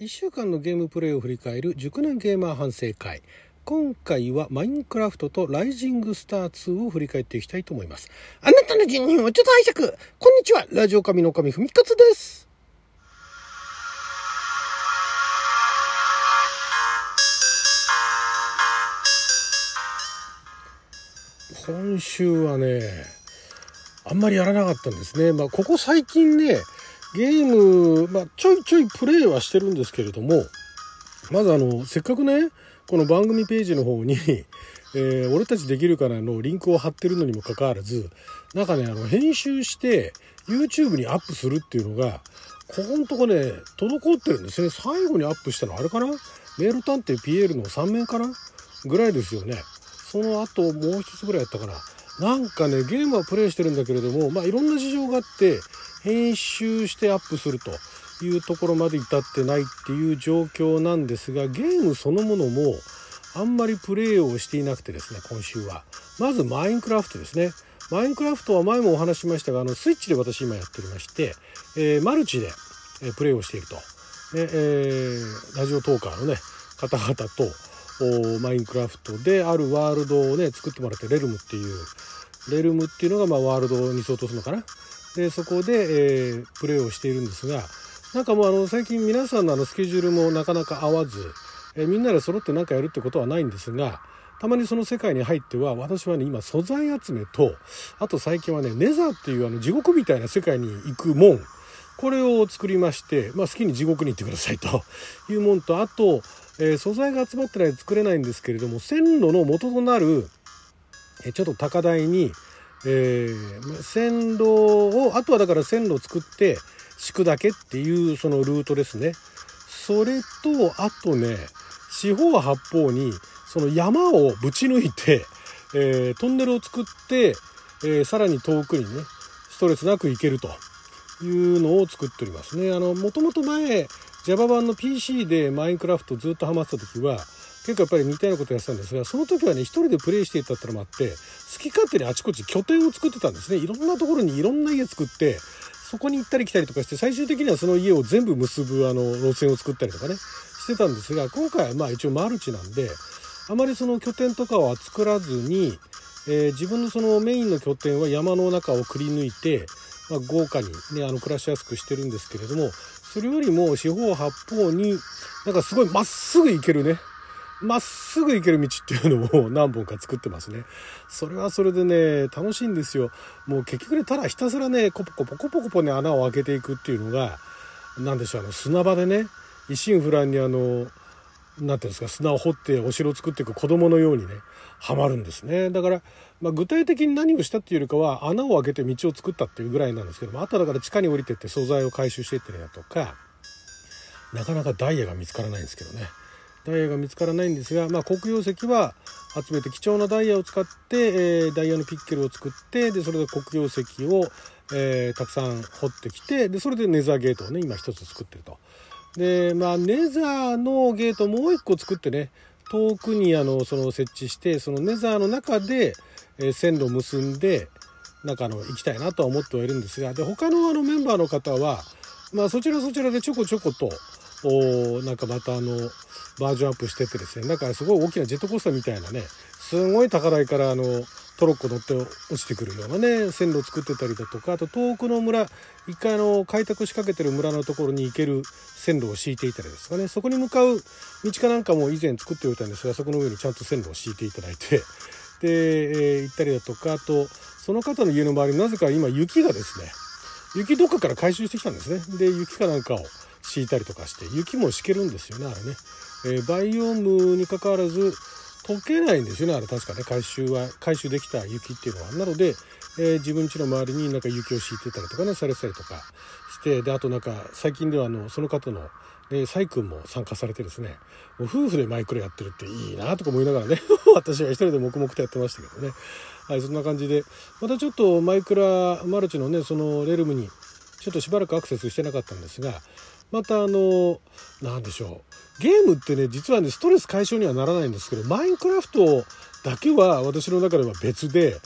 1週間のゲームプレイを振り返る熟年ゲーマー反省会。今回はマインクラフトとライジングスター2を振り返っていきたいと思います。あなたの人人をちょっと拝借。こんにちは。ラジオ神の神ふみかつです。今週はねあんまりやらなかったんですね。まあここ最近ねゲーム、まあ、ちょいちょいプレイはしてるんですけれどもまずあのせっかくねこの番組ページの方に えー、俺たちできるかなのリンクを貼ってるのにもかかわらずなんかねあの編集して YouTube にアップするっていうのがここのとこね滞ってるんですね。最後にアップしたのあれかな？メール探偵 PL の3面かな？ぐらいですよね。その後もう一つぐらいやったかな。なんかねゲームはプレイしてるんだけれどもまあいろんな事情があって編集してアップするというところまで至ってないっていう状況なんですがゲームそのものもあんまりプレイをしていなくてですね今週は。まずマインクラフトですね。マインクラフトは前もお話しましたがあのスイッチで私今やっておりまして、えー、マルチで、えプレイをしていると、ねえー、ラジオトーカーのね方々とマインクラフトであるワールドをね作ってもらってレルムっていうレルムっていうのがまあワールドに相当するのかな。でそこで、えー、プレーをしているんですがなんかもうあの最近皆さんのあのスケジュールもなかなか合わず、えー、みんなで揃って何かやるってことはないんですがたまにその世界に入っては私はね今素材集めとあと最近はねネザーっていうあの地獄みたいな世界に行く門これを作りまして、まあ、好きに地獄に行ってくださいというもんとあと、えー、素材が集まってないと作れないんですけれども線路の元となる、えー、ちょっと高台にえー、線路をあとはだから線路を作って敷くだけっていうそのルートですね。それとあとね四方八方にその山をぶち抜いて、えー、トンネルを作って、えー、さらに遠くにねストレスなく行けるというのを作っておりますね。あのもともと前 Java 版の PC でマインクラフトずっとハマってた時は結構やっぱり似たようなことやってたんですがその時はね一人でプレイしていたってのもあって好き勝手にあちこち拠点を作ってたんですね。いろんなところにいろんな家作ってそこに行ったり来たりとかして最終的にはその家を全部結ぶあの路線を作ったりとかねしてたんですが今回はまあ一応マルチなんであまりその拠点とかは作らずに、えー、自分のそのメインの拠点は山の中をくり抜いて、まあ、豪華にねあの暮らしやすくしてるんですけれどもそれよりも四方八方になんかすごいまっすぐ行けるねまっすぐ行ける道っていうのを何本か作ってますね。それはそれでね、楽しいんですよ。もう結局ね、ただひたすらね、コポコポコポコポね、穴を開けていくっていうのが、何でしょう、あの砂場でね、一心不乱にあの、何ていうんですか、砂を掘ってお城を作っていく子供のようにね、ハマるんですね。だから、まあ、具体的に何をしたっていうよりかは、穴を開けて道を作ったっていうぐらいなんですけども、あとだから地下に降りてって素材を回収していったりだとか、なかなかダイヤが見つからないんですけどね。ダイヤが見つからないんですが、まあ、黒曜石は集めて貴重なダイヤを使って、えー、ダイヤのピッケルを作ってでそれで黒曜石を、えー、たくさん掘ってきてでそれでネザーゲートをね今一つ作ってると。でまあネザーのゲートもう一個作ってね遠くにあのその設置してそのネザーの中で、えー、線路を結んでなんかあの行きたいなとは思ってはいるんですがで他のあのメンバーの方は、まあ、そちらそちらでちょこちょことなんかまたあのバージョンアップしててですね。だからすごい大きなジェットコースターみたいなね。すごい高台からあのトロッコ乗って落ちてくるようなね線路を作ってたりだとかあと遠くの村一回の開拓しかけてる村のところに行ける線路を敷いていたりですかね。そこに向かう道かなんかも以前作っておいたんですがそこの上にちゃんと線路を敷いていただいて で、えー、行ったりだとかあとその方の家の周りなぜか今雪がですね雪どっかから回収してきたんですね。で雪かなんかを敷いたりとかして雪も敷けるんですよねあれね。えー、バイオームにかかわらず溶けないんですよねあれ。確かね回収は回収できた雪っていうのは。なので、えー、自分家の周りになんか雪を敷いてたりとかねされたりとかしてであとなんか最近ではあのその方の、ね、サイ君も参加されてですねもう夫婦でマイクロやってるっていいなとか思いながらね 私は一人で黙々とやってましたけどね。はいそんな感じでまたちょっとマイクラマルチのねそのレルムにちょっとしばらくアクセスしてなかったんですがまたあの何でしょう。ゲームってね実はねストレス解消にはならないんですけどマインクラフトだけは私の中では別で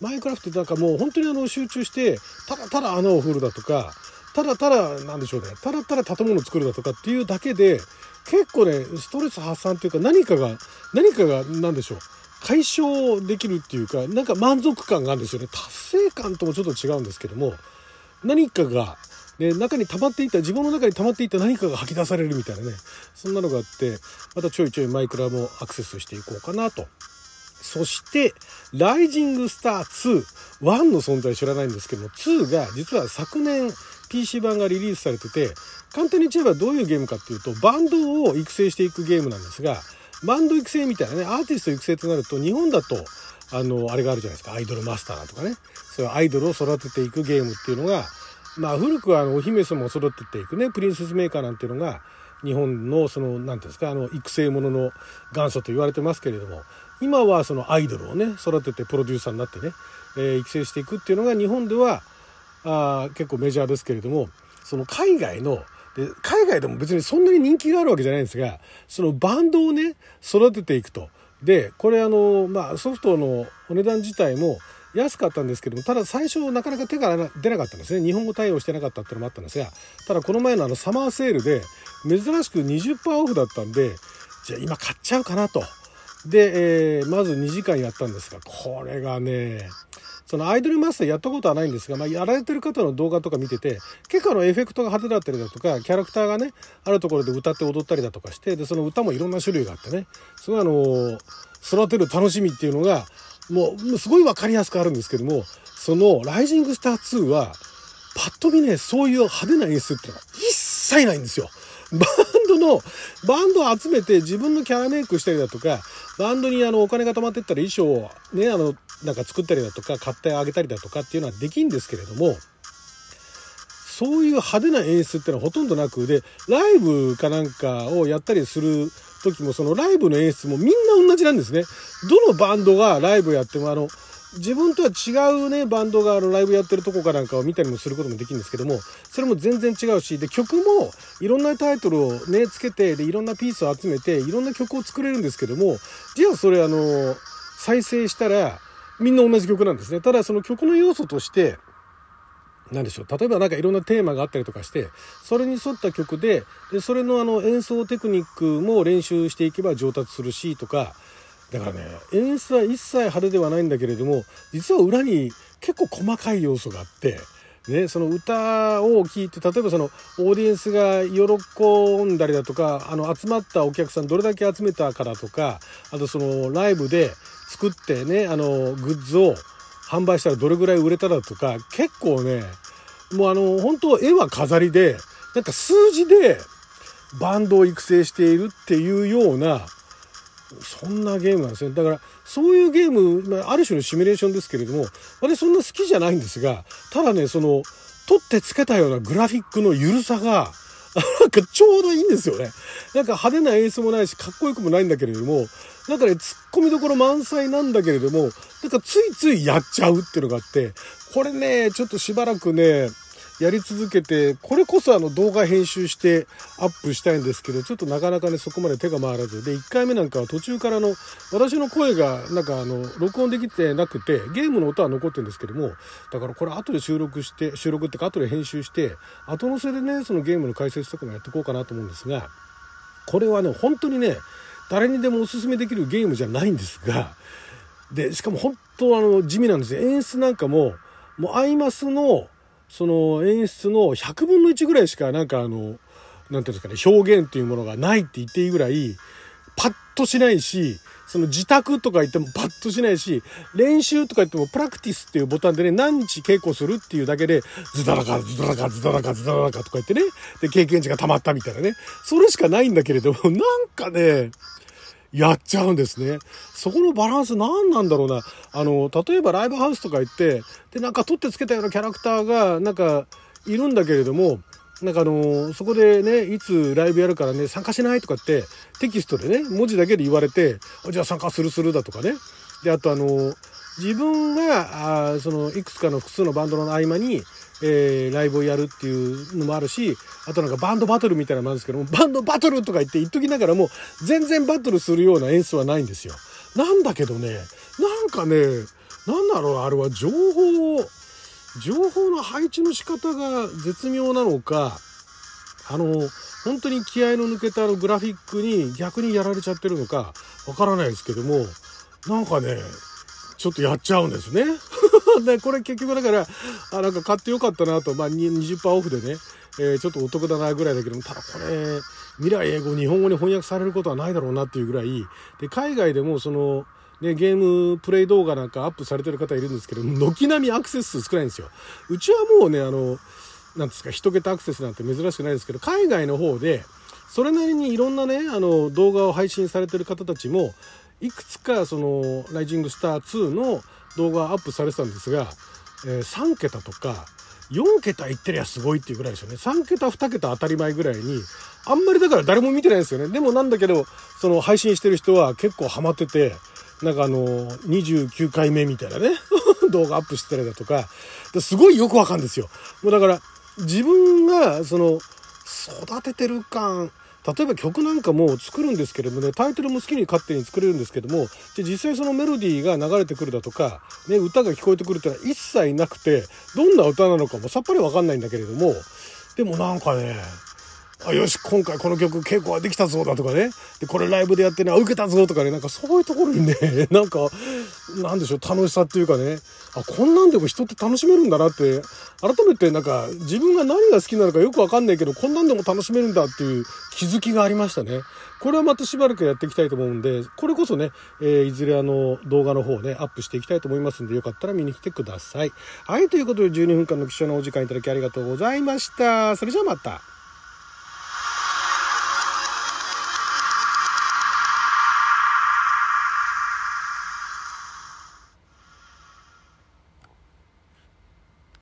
マインクラフトってなんかもう本当にあの集中してただただ穴を掘るだとかただただなんでしょうねただただ建物を作るだとかっていうだけで結構ねストレス発散っていうか何かが何かが何でしょう解消できるっていうかなんか満足感があるんですよね。達成感ともちょっと違うんですけども何かが、ね、中に溜まっていた自分の中に溜まっていた何かが吐き出されるみたいなね。そんなのがあってまたちょいちょいマイクラもアクセスしていこうかなと。そして「ライジングスター2」1の存在知らないんですけども2が実は昨年 PC 版がリリースされてて簡単に言えばどういうゲームかっていうとバンドを育成していくゲームなんですがバンド育成みたいなねアーティスト育成となると日本だとあのあれがあるじゃないですか。アイドルマスターとかね。そういうアイドルを育てていくゲームっていうのがまあ古くはあのお姫様を育てていくねプリンセスメーカーなんていうのが日本のその何ていうんですかあの育成ものの元祖と言われてますけれども今はそのアイドルをね育ててプロデューサーになってね、えー、育成していくっていうのが日本ではあ結構メジャーですけれどもその海外ので海外でも別にそんなに人気があるわけじゃないんですがそのバンドをね育てていくと。でこれあの、まあ、ソフトのお値段自体も安かったんですけどもただ最初なかなか手が出なかったんですね。日本語対応してなかったっていうのもあったんですがただこの前のあのサマーセールで珍しく20%オフだったんでじゃあ今買っちゃうかなと。で、えー、まず2時間やったんですがこれがねそのアイドルマスターやったことはないんですが、まあ、やられてる方の動画とか見てて結構あのエフェクトが派手だったりだとかキャラクターがねあるところで歌って踊ったりだとかしてでその歌もいろんな種類があってね。すごいあの育てる楽しみっていうのがもうすごい分かりやすくあるんですけどもその「ライジングスター2」はパッと見ねそういう派手な演出ってのは一切ないんですよ。バンドの、バンドを集めて自分のキャラメイクしたりだとか、バンドにあのお金が貯まってったら衣装をね、あの、なんか作ったりだとか、買ってあげたりだとかっていうのはできんですけれども、そういう派手な演出ってのはほとんどなく、で、ライブかなんかをやったりする時も、そのライブの演出もみんな同じなんですね。どのバンドがライブやっても、あの、自分とは違うねバンドがあのライブやってるとこかなんかを見たりもすることもできるんですけどもそれも全然違うしで曲もいろんなタイトルをねつけてでいろんなピースを集めていろんな曲を作れるんですけどもじゃあそれあの再生したらみんな同じ曲なんですねただその曲の要素として何でしょう例えば何かいろんなテーマがあったりとかしてそれに沿った曲ででそれのあの演奏テクニックも練習していけば上達するしとかだからね演出は一切派手ではないんだけれども実は裏に結構細かい要素があって。ね、その歌を聴いて例えばそのオーディエンスが喜んだりだとかあの集まったお客さんどれだけ集めたかだとかあとそのライブで作ってねあのグッズを販売したらどれぐらい売れただとか結構ねもうあの本当絵は飾りでなんか数字でバンドを育成しているっていうようなそんなゲームなんですね。だから、そういうゲーム、ある種のシミュレーションですけれども、私そんな好きじゃないんですが、ただね、その、取ってつけたようなグラフィックの緩さが、なんかちょうどいいんですよね。なんか派手な演出もないし、かっこよくもないんだけれども、なんかね、突っ込みどころ満載なんだけれども、なんかついついやっちゃうっていうのがあって、これね、ちょっとしばらくね、やり続けて、これこそあの動画編集してアップしたいんですけど、ちょっとなかなかね、そこまで手が回らず。で、1回目なんかは途中からの、私の声がなんかあの、録音できてなくて、ゲームの音は残ってるんですけども、だからこれ後で収録して、収録ってか後で編集して、後乗せでね、そのゲームの解説とかもやっていこうかなと思うんですが、これはね、本当にね、誰にでもおすすめできるゲームじゃないんですが、で、しかも本当あの、地味なんですよ。演出なんかも、もうアイマスの、その演出の100分の1ぐらいしかなんかあの何て言うんですかね表現っていうものがないって言っていいぐらいパッとしないしその自宅とか言ってもパッとしないし練習とか言ってもプラクティスっていうボタンでね何日稽古するっていうだけでズダラカズダラカズダラカズダラカとか言ってねで経験値が溜まったみたいなね。それしかないんだけれどもなんかねやっちゃうんですね。そこのバランス何なんだろうな。あの、例えばライブハウスとか行って、で、なんか取ってつけたようなキャラクターが、なんか、いるんだけれども、なんかあのそこでね、いつライブやるからね、参加しないとかってテキストでね、文字だけで言われて、じゃあ参加するするだとかね。で、あとあの自分が、あその、いくつかの複数のバンドの合間に、えー、ライブをやるっていうのもあるし、あとなんかバンドバトルみたいなのもあるんですけども、バンドバトルとか言って言っときながらも、全然バトルするような演出はないんですよ。なんだけどね、なんかね、なんだろう、あれは情報を情報の配置の仕方が絶妙なのかあの本当に気合の抜けたあのグラフィックに逆にやられちゃってるのかわからないですけどもなんかねちょっとやっちゃうんですね。で これ結局だからあなんか買ってよかったなと、まあ、20%オフでね、えー、ちょっとお得だなぐらいだけどもただこれ未来英語日本語に翻訳されることはないだろうなっていうぐらいで海外でもそのね、ゲームプレイ動画なんかアップされてる方いるんですけど、軒並みアクセス数少ないんですよ。うちはもうね、あの、なんですか、一桁アクセスなんて珍しくないですけど、海外の方で、それなりにいろんなね、あの、動画を配信されてる方たちも、いくつか、その、ライジングスター2の動画アップされてたんですが、えー、3桁とか、4桁いってりゃすごいっていうぐらいですよね。3桁、2桁当たり前ぐらいに、あんまりだから誰も見てないですよね。でもなんだけど、その配信してる人は結構ハマってて、なんかあの、29回目みたいなね、動画アップしてたりだとか、すごいよくわかるんですよ。もうだから、自分が、その、育ててる感、例えば曲なんかも作るんですけれどもね、タイトルも好きに勝手に作れるんですけども、じゃ実際そのメロディーが流れてくるだとか、ね、歌が聞こえてくるっていうのは一切なくて、どんな歌なのかもさっぱり分かんないんだけれども、でもなんかね、あよし今回この曲稽古はできたぞだとかねでこれライブでやってねあ受けたぞとかねなんかそういうところにね なんかなんでしょう楽しさっていうかねあこんなんでも人って楽しめるんだなって改めてなんか自分が何が好きなのかよくわかんないけどこんなんでも楽しめるんだっていう気づきがありましたね。これはまたしばらくやっていきたいと思うんでこれこそね、えー、いずれあの動画の方をねアップしていきたいと思いますんでよかったら見に来てください。はいということで12分間の貴重なお時間いただきありがとうございました。それじゃあまた。